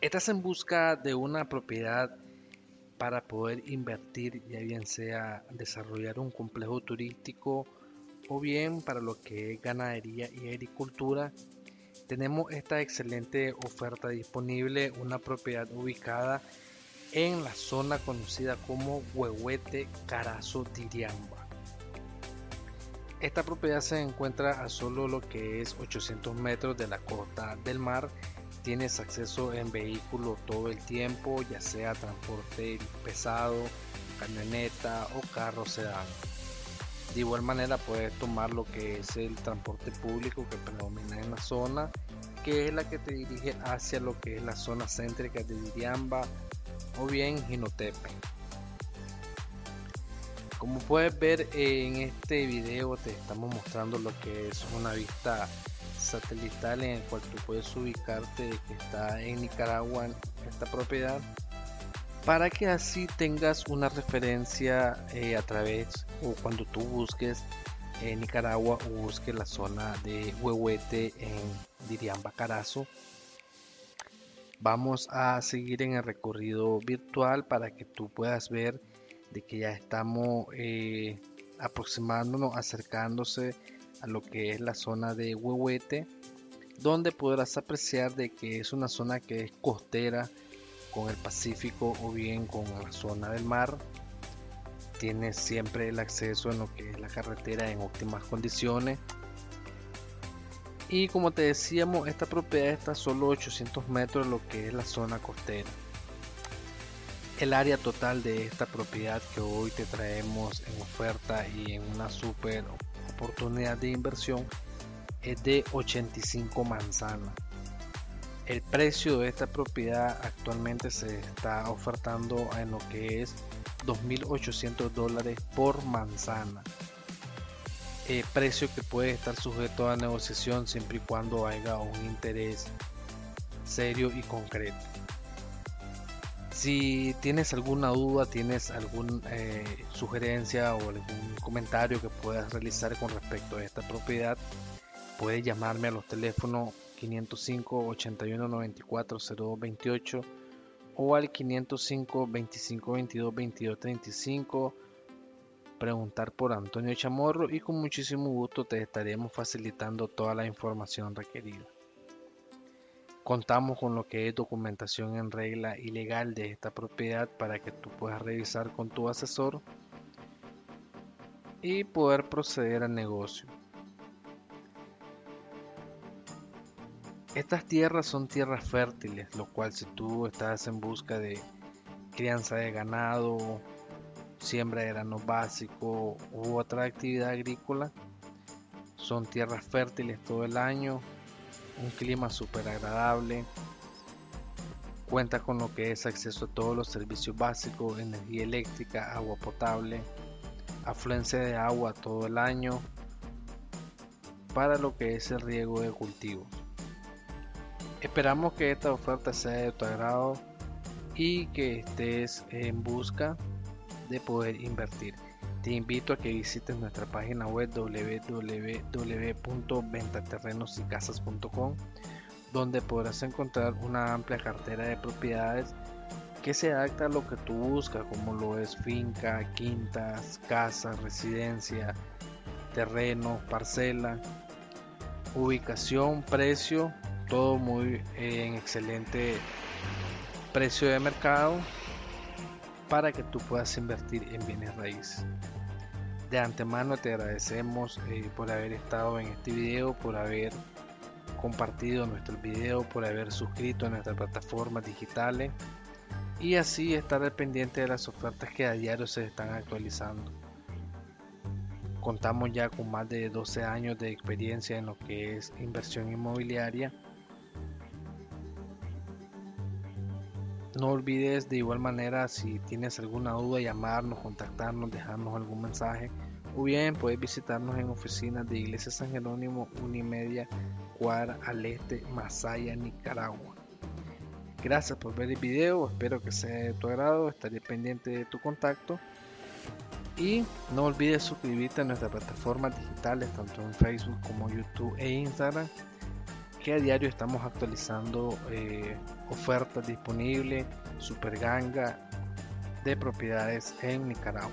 Estás en busca de una propiedad para poder invertir, ya bien sea desarrollar un complejo turístico o bien para lo que es ganadería y agricultura. Tenemos esta excelente oferta disponible, una propiedad ubicada en la zona conocida como Huehuete Carazo Diriamba. Esta propiedad se encuentra a solo lo que es 800 metros de la costa del mar. Tienes acceso en vehículo todo el tiempo, ya sea transporte pesado, camioneta o carro sedán. De igual manera puedes tomar lo que es el transporte público que predomina en la zona, que es la que te dirige hacia lo que es la zona céntrica de Diriamba, o bien Ginotepe. Como puedes ver en este video te estamos mostrando lo que es una vista satelital en el cual tú puedes ubicarte de que está en Nicaragua esta propiedad para que así tengas una referencia eh, a través o cuando tú busques en Nicaragua o busques la zona de Huehuete en Diriamba Carazo Vamos a seguir en el recorrido virtual para que tú puedas ver de que ya estamos eh, aproximándonos, acercándose a lo que es la zona de Huehuete, donde podrás apreciar de que es una zona que es costera con el Pacífico o bien con la zona del mar. Tienes siempre el acceso en lo que es la carretera en óptimas condiciones y como te decíamos, esta propiedad está a solo 800 metros de lo que es la zona costera. El área total de esta propiedad que hoy te traemos en oferta y en una super oportunidad de inversión es de 85 manzanas. El precio de esta propiedad actualmente se está ofertando en lo que es 2.800 dólares por manzana. Eh, precio que puede estar sujeto a negociación siempre y cuando haya un interés serio y concreto. Si tienes alguna duda, tienes alguna eh, sugerencia o algún comentario que puedas realizar con respecto a esta propiedad, puedes llamarme a los teléfonos 505 81 94 0228 o al 505 25 22 22 35 preguntar por Antonio Chamorro y con muchísimo gusto te estaremos facilitando toda la información requerida. Contamos con lo que es documentación en regla y legal de esta propiedad para que tú puedas revisar con tu asesor y poder proceder al negocio. Estas tierras son tierras fértiles, lo cual si tú estás en busca de crianza de ganado, siembra de grano básico u otra actividad agrícola. Son tierras fértiles todo el año, un clima súper agradable. Cuenta con lo que es acceso a todos los servicios básicos, energía eléctrica, agua potable, afluencia de agua todo el año para lo que es el riego de cultivos. Esperamos que esta oferta sea de tu agrado y que estés en busca de poder invertir. Te invito a que visites nuestra página web www.ventaterrenosycasas.com donde podrás encontrar una amplia cartera de propiedades que se adapta a lo que tú buscas, como lo es finca, quintas, casas, residencia, terreno, parcela, ubicación, precio, todo muy en excelente precio de mercado para que tú puedas invertir en bienes raíces. De antemano te agradecemos eh, por haber estado en este video, por haber compartido nuestro video, por haber suscrito a nuestras plataformas digitales y así estar pendiente de las ofertas que a diario se están actualizando. Contamos ya con más de 12 años de experiencia en lo que es inversión inmobiliaria No olvides de igual manera si tienes alguna duda llamarnos, contactarnos, dejarnos algún mensaje o bien puedes visitarnos en oficinas de Iglesia San Jerónimo Unimedia Cuadra al Este, Masaya, Nicaragua. Gracias por ver el video, espero que sea de tu agrado, estaré pendiente de tu contacto y no olvides suscribirte a nuestras plataformas digitales tanto en Facebook como YouTube e Instagram que a diario estamos actualizando eh, ofertas disponibles, super ganga de propiedades en Nicaragua.